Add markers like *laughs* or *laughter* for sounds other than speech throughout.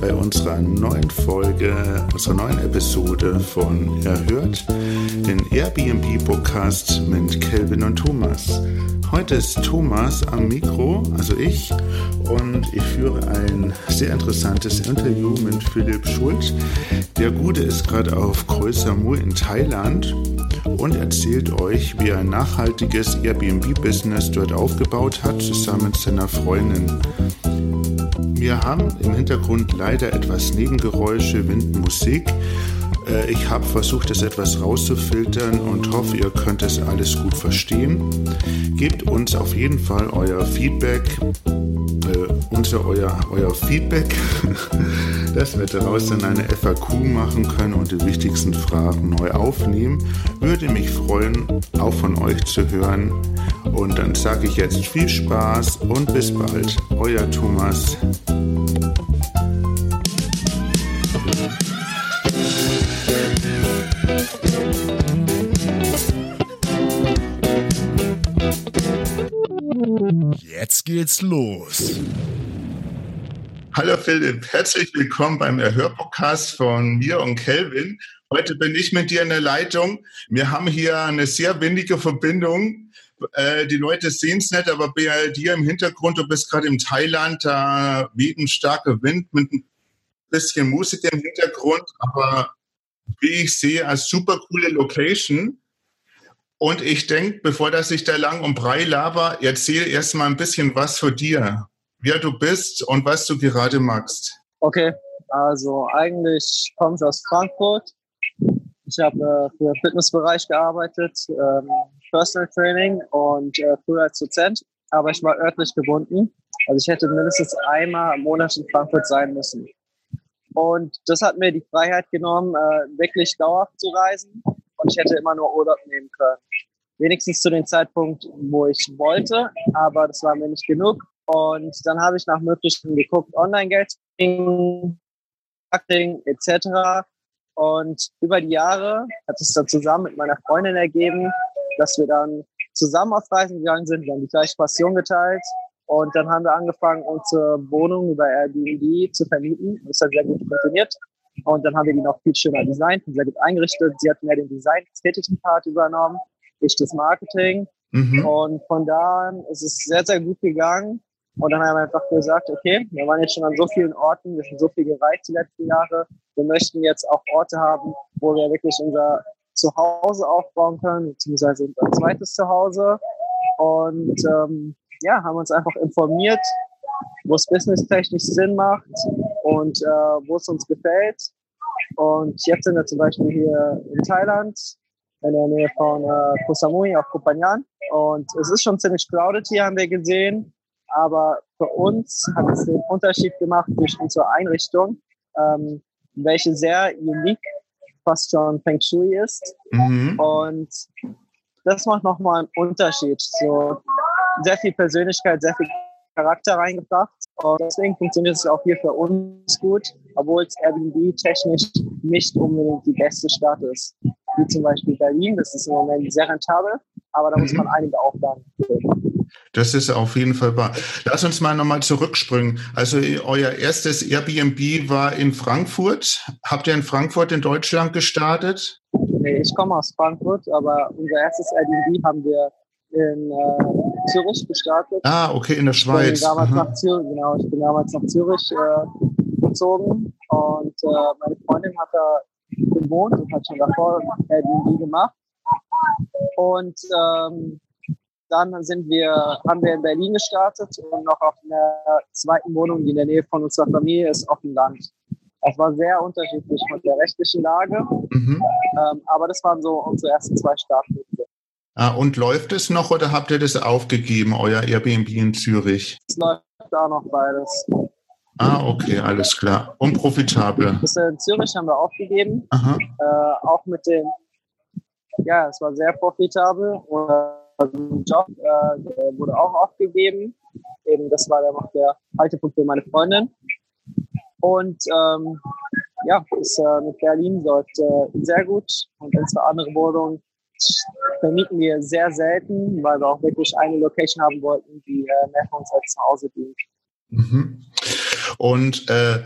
bei unserer neuen Folge, unserer neuen Episode von Erhört, den Airbnb-Podcast mit Kelvin und Thomas. Heute ist Thomas am Mikro, also ich, und ich führe ein sehr interessantes Interview mit Philipp Schult. Der Gute ist gerade auf Koh Samui in Thailand und erzählt euch, wie er ein nachhaltiges Airbnb-Business dort aufgebaut hat, zusammen mit seiner Freundin. Wir haben im Hintergrund leider etwas Nebengeräusche, Windmusik. Äh, ich habe versucht, das etwas rauszufiltern und hoffe, ihr könnt es alles gut verstehen. Gebt uns auf jeden Fall euer Feedback, äh, unter euer, euer Feedback, *laughs* dass wir daraus dann eine FAQ machen können und die wichtigsten Fragen neu aufnehmen. Würde mich freuen, auch von euch zu hören. Und dann sage ich jetzt viel Spaß und bis bald. Euer Thomas. Geht's los. Hallo Philipp, herzlich willkommen beim Erhörpodcast von mir und Kelvin. Heute bin ich mit dir in der Leitung. Wir haben hier eine sehr windige Verbindung. Äh, die Leute sehen es nicht, aber bei dir im Hintergrund, du bist gerade in Thailand, da weht ein starker Wind mit ein bisschen Musik im Hintergrund, aber wie ich sehe, als super coole Location. Und ich denke, bevor das ich da lang um Brei laber, erzähl erst mal ein bisschen was für dir, wer du bist und was du gerade magst. Okay, also eigentlich komme ich aus Frankfurt. Ich habe äh, für Fitnessbereich gearbeitet, ähm, Personal Training und äh, früher als Dozent, aber ich war örtlich gebunden. Also ich hätte mindestens einmal im Monat in Frankfurt sein müssen. Und das hat mir die Freiheit genommen, äh, wirklich dauerhaft zu reisen. Und ich hätte immer nur Urlaub nehmen können. Wenigstens zu dem Zeitpunkt, wo ich wollte, aber das war mir nicht genug. Und dann habe ich nach Möglichkeiten geguckt, Online-Geld, Marketing etc. Und über die Jahre hat es dann zusammen mit meiner Freundin ergeben, dass wir dann zusammen auf Reisen gegangen sind. Wir haben die gleiche Passion geteilt. Und dann haben wir angefangen, unsere Wohnung über Airbnb zu vermieten. Das hat sehr gut funktioniert. Und dann haben wir die noch viel schöner designt und sehr gut eingerichtet. Sie hat mehr den Design-ästhetischen Part übernommen, ich das Marketing. Mhm. Und von da an ist es sehr, sehr gut gegangen. Und dann haben wir einfach gesagt, okay, wir waren jetzt schon an so vielen Orten, wir sind so viel gereist die letzten Jahre. Wir möchten jetzt auch Orte haben, wo wir wirklich unser Zuhause aufbauen können, beziehungsweise unser zweites Zuhause. Und ähm, ja, haben uns einfach informiert, wo es businesstechnisch Sinn macht und äh, wo es uns gefällt. Und jetzt sind wir zum Beispiel hier in Thailand, in der Nähe von äh, Koh Samui auf Koh Phangan. Und es ist schon ziemlich crowded hier, haben wir gesehen. Aber für uns hat es den Unterschied gemacht durch unsere Einrichtung, ähm, welche sehr unique fast schon Feng Shui ist. Mhm. Und das macht nochmal einen Unterschied. So sehr viel Persönlichkeit, sehr viel Charakter reingebracht. Und deswegen funktioniert es auch hier für uns gut, obwohl es Airbnb technisch nicht unbedingt die beste Stadt ist. Wie zum Beispiel Berlin, das ist im Moment sehr rentabel, aber da muss mhm. man einige Aufgaben. Das ist auf jeden Fall wahr. Lass uns mal nochmal zurückspringen. Also euer erstes Airbnb war in Frankfurt. Habt ihr in Frankfurt in Deutschland gestartet? Nee, ich komme aus Frankfurt, aber unser erstes Airbnb haben wir in äh, Zürich gestartet. Ah, okay, in der Schweiz. Ich bin damals nach Zürich, genau, ich bin damals nach Zürich äh, gezogen und äh, meine Freundin hat da gewohnt und hat schon davor Airbnb gemacht. Und ähm, dann sind wir, haben wir in Berlin gestartet und noch auf einer zweiten Wohnung, die in der Nähe von unserer Familie ist, auf dem Land. Das war sehr unterschiedlich von der rechtlichen Lage, mhm. ähm, aber das waren so unsere ersten zwei Startpunkte. Ah, und läuft es noch oder habt ihr das aufgegeben, euer Airbnb in Zürich? Es läuft da noch beides. Ah, okay, alles klar. Unprofitabel. Das in Zürich haben wir aufgegeben. Äh, auch mit dem, ja, es war sehr profitabel. Und also Job äh, wurde auch aufgegeben. Eben, das war dann noch der Haltepunkt für meine Freundin. Und ähm, ja, es, äh, mit Berlin läuft äh, sehr gut. Und unsere andere Wohnung vermieten wir sehr selten, weil wir auch wirklich eine Location haben wollten, die äh, mehr für uns als zu Hause dient. Mhm. Und äh,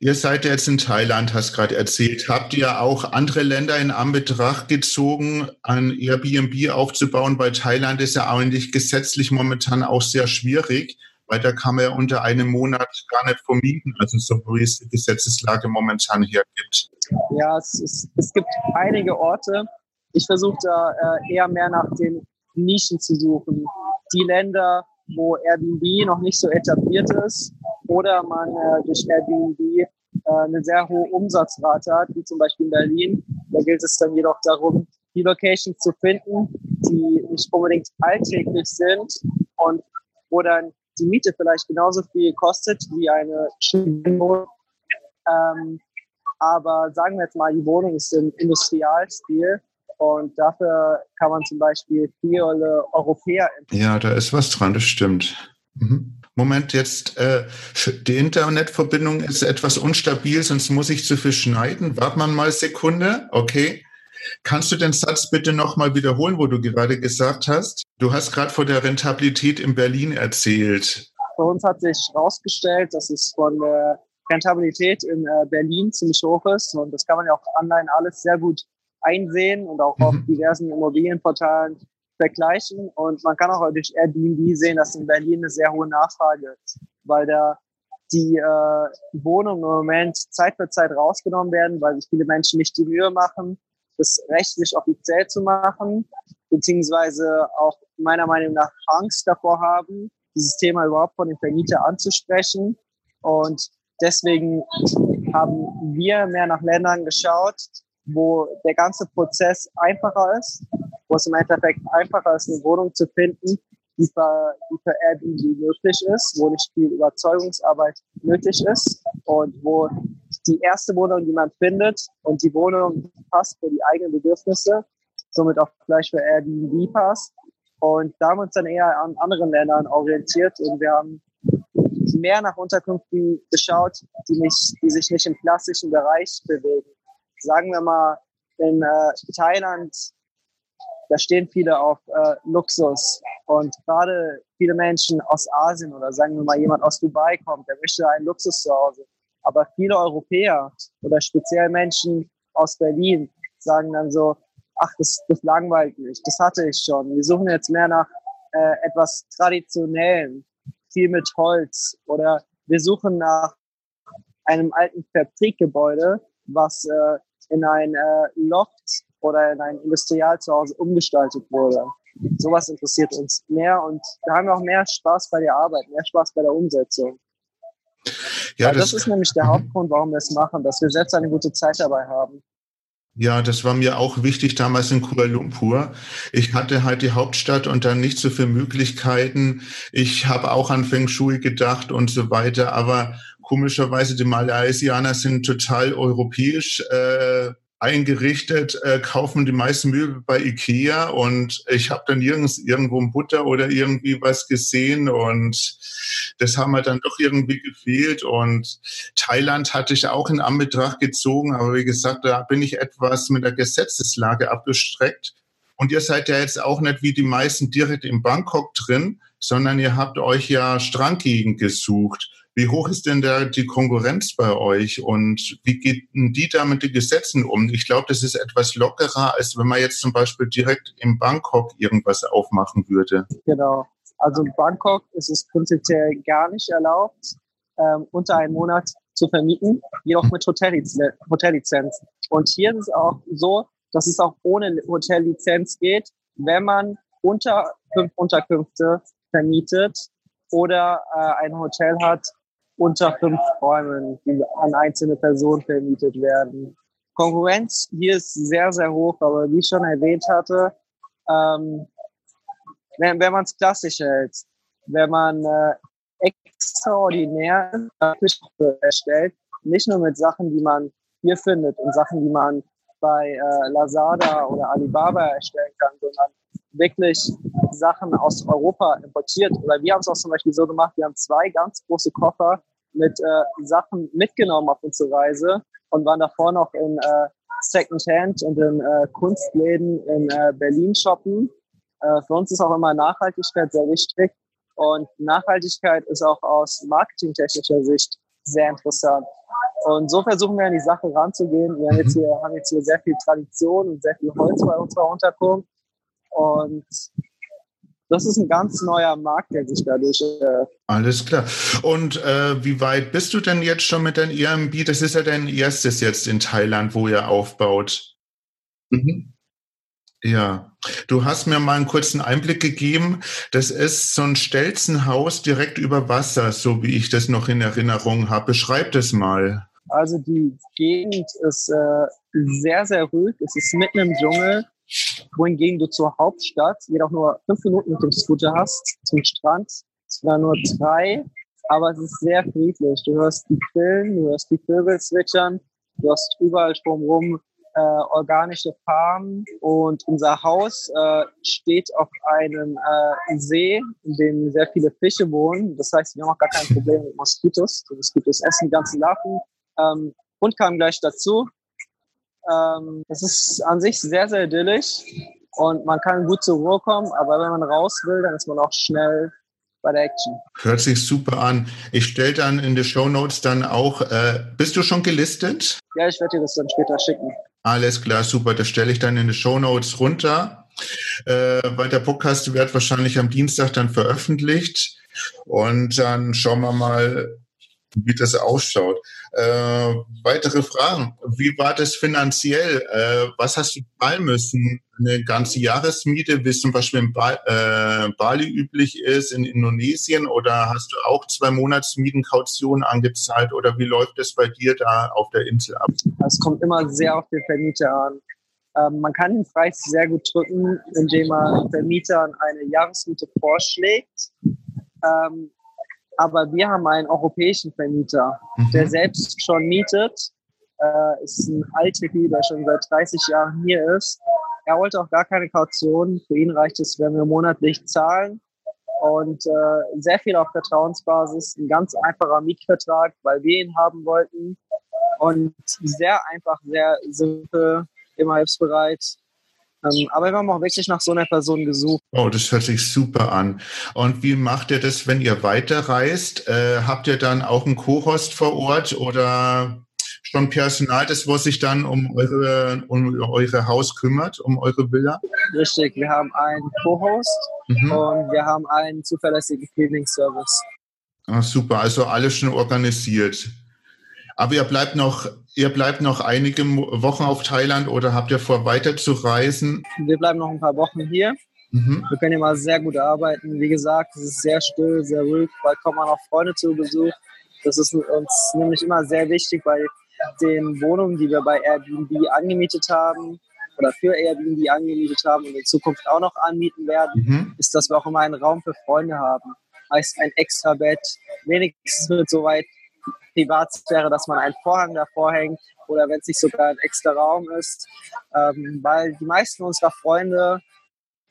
ihr seid jetzt in Thailand, hast gerade erzählt. Habt ihr auch andere Länder in Anbetracht gezogen, ein Airbnb aufzubauen? Weil Thailand ist ja eigentlich gesetzlich momentan auch sehr schwierig, weil da kann man ja unter einem Monat gar nicht vermieten, also so wie es die Gesetzeslage momentan hergibt. Ja, es, ist, es gibt einige Orte. Ich versuche da äh, eher mehr nach den Nischen zu suchen. Die Länder, wo Airbnb noch nicht so etabliert ist oder man äh, durch Airbnb äh, eine sehr hohe Umsatzrate hat, wie zum Beispiel in Berlin. Da gilt es dann jedoch darum, die Locations zu finden, die nicht unbedingt alltäglich sind und wo dann die Miete vielleicht genauso viel kostet wie eine Wohnung. Ähm, aber sagen wir jetzt mal, die Wohnung ist im Industrialstil und dafür kann man zum Beispiel viele Europäer. Ja, da ist was dran, das stimmt. Mhm. Moment, jetzt äh, die Internetverbindung ist etwas unstabil, sonst muss ich zu viel schneiden. Wart man mal Sekunde, okay. Kannst du den Satz bitte nochmal wiederholen, wo du gerade gesagt hast? Du hast gerade vor der Rentabilität in Berlin erzählt. Für uns hat sich herausgestellt, dass es von der Rentabilität in äh, Berlin ziemlich hoch ist und das kann man ja auch online alles sehr gut einsehen und auch mhm. auf diversen Immobilienportalen vergleichen. Und man kann auch durch Airbnb sehen, dass in Berlin eine sehr hohe Nachfrage ist, weil da die äh, Wohnungen im Moment Zeit für Zeit rausgenommen werden, weil sich viele Menschen nicht die Mühe machen, das rechtlich offiziell zu machen, beziehungsweise auch meiner Meinung nach Angst davor haben, dieses Thema überhaupt von den Vermieter anzusprechen. Und deswegen haben wir mehr nach Ländern geschaut, wo der ganze Prozess einfacher ist, wo es im Endeffekt einfacher ist, eine Wohnung zu finden, die für, die für Airbnb möglich ist, wo nicht viel Überzeugungsarbeit nötig ist und wo die erste Wohnung, die man findet und die Wohnung passt für die eigenen Bedürfnisse, somit auch gleich für Airbnb passt. Und da haben wir uns dann eher an anderen Ländern orientiert und wir haben mehr nach Unterkünften geschaut, die, nicht, die sich nicht im klassischen Bereich bewegen sagen wir mal, in äh, Thailand, da stehen viele auf äh, Luxus. Und gerade viele Menschen aus Asien oder sagen wir mal jemand aus Dubai kommt, der möchte einen Luxus zu Hause. Aber viele Europäer oder speziell Menschen aus Berlin sagen dann so, ach, das, das langweilt mich, das hatte ich schon. Wir suchen jetzt mehr nach äh, etwas Traditionellen, viel mit Holz oder wir suchen nach einem alten Fabrikgebäude, was äh, in ein äh, Loft oder in ein Industrialzuhause umgestaltet wurde. Sowas interessiert uns mehr und da haben wir auch mehr Spaß bei der Arbeit, mehr Spaß bei der Umsetzung. Ja, das, das, ist nämlich der mhm. Hauptgrund, warum wir es machen, dass wir selbst eine gute Zeit dabei haben. Ja, das war mir auch wichtig damals in Kuala Lumpur. Ich hatte halt die Hauptstadt und dann nicht so viele Möglichkeiten. Ich habe auch an Feng Shui gedacht und so weiter, aber komischerweise die Malaysianer sind total europäisch äh, eingerichtet, äh, kaufen die meisten Möbel bei Ikea und ich habe dann nirgends irgendwo ein Butter oder irgendwie was gesehen und das haben wir dann doch irgendwie gefehlt und Thailand hatte ich auch in Anbetracht gezogen, aber wie gesagt, da bin ich etwas mit der Gesetzeslage abgestreckt und ihr seid ja jetzt auch nicht wie die meisten direkt in Bangkok drin, sondern ihr habt euch ja Strandgegend gesucht. Wie hoch ist denn da die Konkurrenz bei euch und wie geht die da mit den Gesetzen um? Ich glaube, das ist etwas lockerer, als wenn man jetzt zum Beispiel direkt in Bangkok irgendwas aufmachen würde. Genau. Also in Bangkok ist es prinzipiell gar nicht erlaubt, ähm, unter einen Monat zu vermieten, jedoch mit Hotellizenz. Und hier ist es auch so, dass es auch ohne Hotellizenz geht, wenn man unter fünf Unterkünfte vermietet oder äh, ein Hotel hat unter fünf Räumen, die an einzelne Personen vermietet werden. Konkurrenz hier ist sehr, sehr hoch, aber wie ich schon erwähnt hatte, ähm, wenn, wenn man es klassisch hält, wenn man äh, extraordinär erstellt, nicht nur mit Sachen, die man hier findet und Sachen, die man bei äh, Lazada oder Alibaba erstellen kann, sondern wirklich Sachen aus Europa importiert. Oder wir haben es auch zum Beispiel so gemacht, wir haben zwei ganz große Koffer mit äh, Sachen mitgenommen auf unsere Reise und waren davor noch in äh, Secondhand und in äh, Kunstläden in äh, Berlin shoppen. Äh, für uns ist auch immer Nachhaltigkeit sehr wichtig. Und Nachhaltigkeit ist auch aus marketingtechnischer Sicht sehr interessant. Und so versuchen wir an die Sache ranzugehen. Wir haben jetzt hier, haben jetzt hier sehr viel Tradition und sehr viel Holz bei unserer Unterkunft. Und das ist ein ganz neuer Markt, der sich dadurch. Äh Alles klar. Und äh, wie weit bist du denn jetzt schon mit deinem Airbnb? Das ist ja dein erstes jetzt in Thailand, wo ihr aufbaut. Mhm. Ja, du hast mir mal einen kurzen Einblick gegeben. Das ist so ein Stelzenhaus direkt über Wasser, so wie ich das noch in Erinnerung habe. Beschreib das mal. Also die Gegend ist äh, sehr, sehr ruhig. Es ist mitten im Dschungel, wohingegen du zur Hauptstadt jedoch nur fünf Minuten mit dem Scooter hast, zum Strand. Es waren nur drei, aber es ist sehr friedlich. Du hörst die Grillen, du hörst die Vögel zwitschern, du hast überall drumherum äh, organische Farmen und unser Haus äh, steht auf einem äh, See, in dem sehr viele Fische wohnen. Das heißt, wir haben auch gar kein Problem mit Moskitos. Die Moskitos essen die ganzen Larven ähm, Hund kam gleich dazu. Ähm, es ist an sich sehr, sehr idyllisch und man kann gut zur Ruhe kommen, aber wenn man raus will, dann ist man auch schnell bei der Action. Hört sich super an. Ich stelle dann in die Show Notes dann auch, äh, bist du schon gelistet? Ja, ich werde dir das dann später schicken. Alles klar, super. Das stelle ich dann in die Show Notes runter, äh, weil der Podcast wird wahrscheinlich am Dienstag dann veröffentlicht. Und dann schauen wir mal, wie das ausschaut. Äh, weitere Fragen. Wie war das finanziell? Äh, was hast du zahlen müssen? Eine ganze Jahresmiete, wie es zum Beispiel in ba äh, Bali üblich ist, in Indonesien? Oder hast du auch zwei Monatsmieten Kaution angezahlt? Oder wie läuft es bei dir da auf der Insel ab? Es kommt immer sehr auf den Vermieter an. Ähm, man kann den Preis sehr gut drücken, indem man Vermietern eine Jahresmiete vorschlägt. Ähm, aber wir haben einen europäischen Vermieter, mhm. der selbst schon mietet. Äh, ist ein alter der schon seit 30 Jahren hier ist. Er wollte auch gar keine Kaution. Für ihn reicht es, wenn wir monatlich zahlen. Und äh, sehr viel auf Vertrauensbasis. Ein ganz einfacher Mietvertrag, weil wir ihn haben wollten. Und sehr einfach, sehr simpel, immer hilfsbereit. Ähm, aber wir haben auch wirklich nach so einer Person gesucht. Oh, das hört sich super an. Und wie macht ihr das, wenn ihr weiterreist? Äh, habt ihr dann auch einen Co-Host vor Ort oder schon Personal, das was sich dann um eure, um eure Haus kümmert, um eure Villa? Richtig, wir haben einen Co-Host mhm. und wir haben einen zuverlässigen Cleaning-Service. Ah, super, also alles schon organisiert. Aber ihr bleibt noch, ihr bleibt noch einige Wochen auf Thailand oder habt ihr vor, weiter zu reisen? Wir bleiben noch ein paar Wochen hier. Mhm. Wir können hier mal sehr gut arbeiten. Wie gesagt, es ist sehr still, sehr ruhig. Bald kommen auch Freunde zu Besuch. Das ist uns nämlich immer sehr wichtig bei den Wohnungen, die wir bei Airbnb angemietet haben oder für Airbnb angemietet haben und in Zukunft auch noch anmieten werden, mhm. ist, dass wir auch immer einen Raum für Freunde haben. Heißt ein extra Bett, wenigstens mit so weit Privatsphäre, dass man einen Vorhang davor hängt oder wenn es nicht sogar ein extra Raum ist. Ähm, weil die meisten unserer Freunde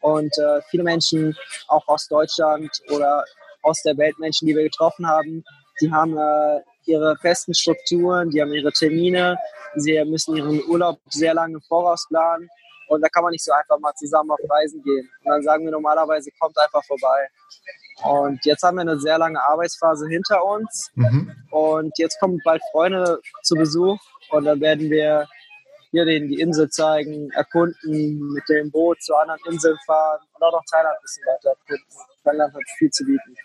und äh, viele Menschen auch aus Deutschland oder aus der Welt Menschen, die wir getroffen haben, die haben äh, ihre festen Strukturen, die haben ihre Termine, sie müssen ihren Urlaub sehr lange voraus planen und da kann man nicht so einfach mal zusammen auf Reisen gehen. Und dann sagen wir normalerweise, kommt einfach vorbei. Und jetzt haben wir eine sehr lange Arbeitsphase hinter uns. Mhm. Und jetzt kommen bald Freunde zu Besuch. Und dann werden wir hier denen die Insel zeigen, erkunden, mit dem Boot zu anderen Inseln fahren und auch noch Thailand ein bisschen weiter erkunden. Thailand hat viel zu bieten.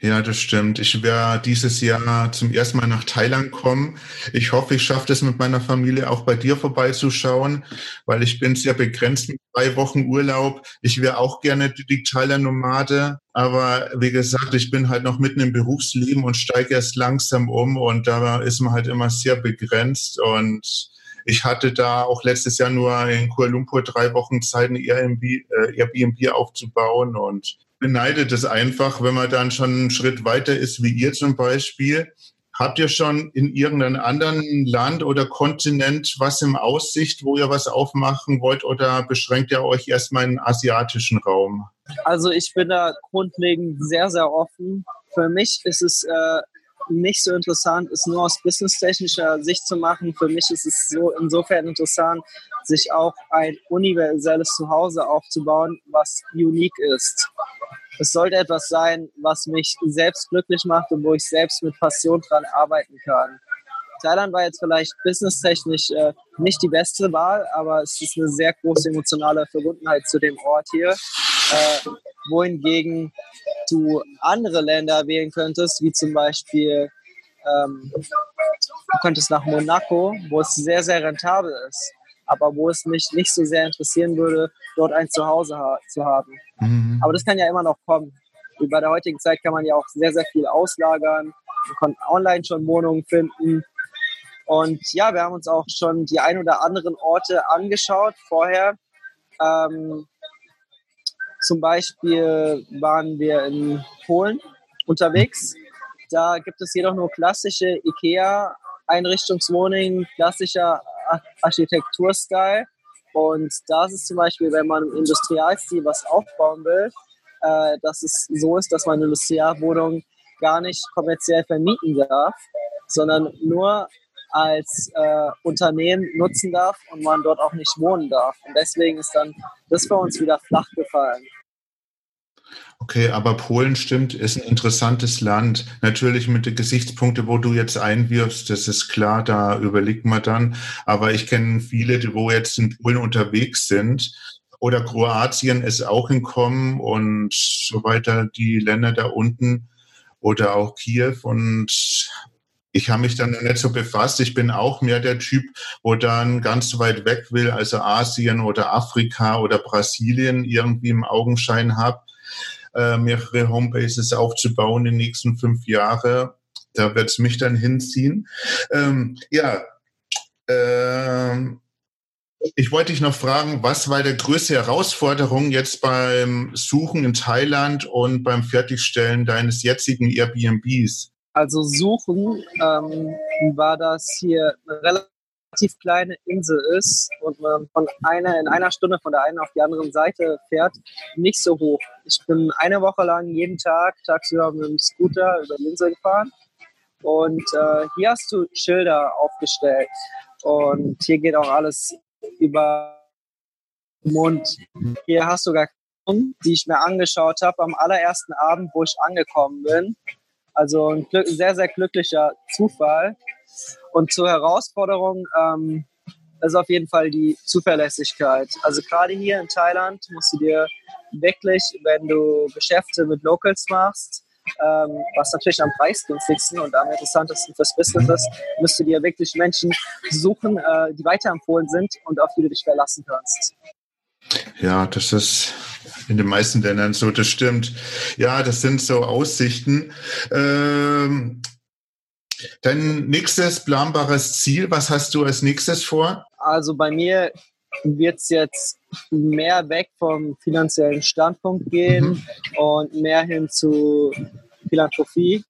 Ja, das stimmt. Ich werde dieses Jahr zum ersten Mal nach Thailand kommen. Ich hoffe, ich schaffe es mit meiner Familie auch bei dir vorbeizuschauen, weil ich bin sehr begrenzt mit drei Wochen Urlaub. Ich wäre auch gerne digitaler Nomade, aber wie gesagt, ich bin halt noch mitten im Berufsleben und steige erst langsam um und da ist man halt immer sehr begrenzt und ich hatte da auch letztes Jahr nur in Kuala Lumpur drei Wochen Zeit, ein Airbnb, äh, Airbnb aufzubauen und beneidet es einfach, wenn man dann schon einen Schritt weiter ist, wie ihr zum Beispiel. Habt ihr schon in irgendeinem anderen Land oder Kontinent was im Aussicht, wo ihr was aufmachen wollt oder beschränkt ihr euch erstmal in den asiatischen Raum? Also ich bin da grundlegend sehr, sehr offen. Für mich ist es äh, nicht so interessant, es nur aus businesstechnischer Sicht zu machen. Für mich ist es so insofern interessant, sich auch ein universelles Zuhause aufzubauen, was unique ist. Es sollte etwas sein, was mich selbst glücklich macht und wo ich selbst mit Passion dran arbeiten kann. Thailand war jetzt vielleicht businesstechnisch äh, nicht die beste Wahl, aber es ist eine sehr große emotionale Verbundenheit zu dem Ort hier. Äh, wohingegen du andere Länder wählen könntest, wie zum Beispiel ähm, du könntest nach Monaco, wo es sehr, sehr rentabel ist, aber wo es mich nicht so sehr interessieren würde, dort ein Zuhause ha zu haben. Mhm. Aber das kann ja immer noch kommen. Wie bei der heutigen Zeit kann man ja auch sehr, sehr viel auslagern. Man kann online schon Wohnungen finden. Und ja, wir haben uns auch schon die ein oder anderen Orte angeschaut vorher. Ähm, zum Beispiel waren wir in Polen unterwegs. Da gibt es jedoch nur klassische IKEA-Einrichtungswohnungen, klassischer Architekturstil. Und da ist zum Beispiel, wenn man im Industrialstil was aufbauen will, äh, dass es so ist, dass man eine Industrialwohnung gar nicht kommerziell vermieten darf, sondern nur als äh, Unternehmen nutzen darf und man dort auch nicht wohnen darf. Und deswegen ist dann das bei uns wieder flach gefallen. Okay, aber Polen stimmt, ist ein interessantes Land. Natürlich mit den Gesichtspunkten, wo du jetzt einwirfst, das ist klar, da überlegt man dann. Aber ich kenne viele, die wo jetzt in Polen unterwegs sind. Oder Kroatien ist auch in und so weiter, die Länder da unten oder auch Kiew. Und ich habe mich dann nicht so befasst. Ich bin auch mehr der Typ, wo dann ganz weit weg will, also Asien oder Afrika oder Brasilien irgendwie im Augenschein habe äh, mehrere Homebases aufzubauen in den nächsten fünf Jahren. Da wird es mich dann hinziehen. Ähm, ja, ähm, ich wollte dich noch fragen, was war der größte Herausforderung jetzt beim Suchen in Thailand und beim Fertigstellen deines jetzigen Airbnbs? Also Suchen ähm, war das hier relativ relativ kleine Insel ist und man von einer in einer Stunde von der einen auf die andere Seite fährt, nicht so hoch. Ich bin eine Woche lang jeden Tag tagsüber mit dem Scooter über die Insel gefahren und äh, hier hast du Schilder aufgestellt und hier geht auch alles über den Mund. Hier hast du gar keine, die ich mir angeschaut habe am allerersten Abend, wo ich angekommen bin. Also ein sehr, sehr glücklicher Zufall. Und zur Herausforderung ähm, ist auf jeden Fall die Zuverlässigkeit. Also gerade hier in Thailand musst du dir wirklich, wenn du Geschäfte mit Locals machst, ähm, was natürlich am preisgünstigsten und am interessantesten fürs Business ist, müsst du dir wirklich Menschen suchen, äh, die weiterempfohlen sind und auf die du dich verlassen kannst. Ja, das ist in den meisten Ländern so, das stimmt. Ja, das sind so Aussichten. Ähm, Dein nächstes planbares Ziel, was hast du als nächstes vor? Also bei mir wird es jetzt mehr weg vom finanziellen Standpunkt gehen mhm. und mehr hin zu Philanthropie.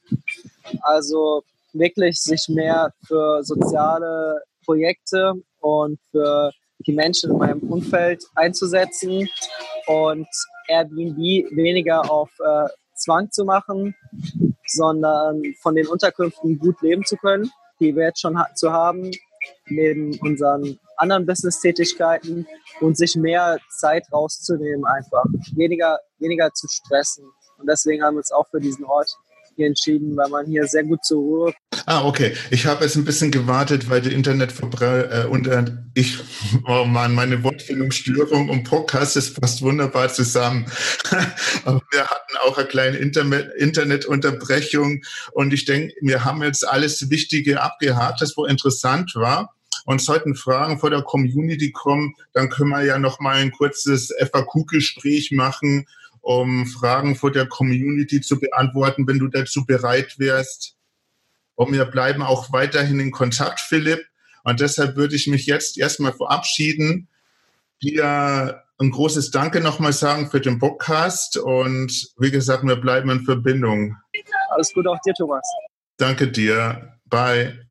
Also wirklich sich mehr für soziale Projekte und für die Menschen in meinem Umfeld einzusetzen und Airbnb weniger auf äh, Zwang zu machen, sondern von den Unterkünften gut leben zu können, die wir jetzt schon ha zu haben, neben unseren anderen Business-Tätigkeiten und sich mehr Zeit rauszunehmen einfach, weniger, weniger zu stressen. Und deswegen haben wir uns auch für diesen Ort hier entschieden, weil man hier sehr gut zur Ruhe. Ah, okay. Ich habe jetzt ein bisschen gewartet, weil die Internet äh, und äh, ich, *laughs* oh Mann, meine Wortfindungsstörung und Podcast ist fast wunderbar zusammen. *laughs* Aber wir hatten auch eine kleine Internet Internetunterbrechung und ich denke, wir haben jetzt alles Wichtige abgehakt, das wo interessant war und sollten Fragen vor der Community kommen, dann können wir ja noch mal ein kurzes FAQ-Gespräch machen, um Fragen vor der Community zu beantworten, wenn du dazu bereit wärst. Und wir bleiben auch weiterhin in Kontakt, Philipp. Und deshalb würde ich mich jetzt erstmal verabschieden, dir ein großes Danke nochmal sagen für den Podcast. Und wie gesagt, wir bleiben in Verbindung. Alles Gute auch dir, Thomas. Danke dir. Bye.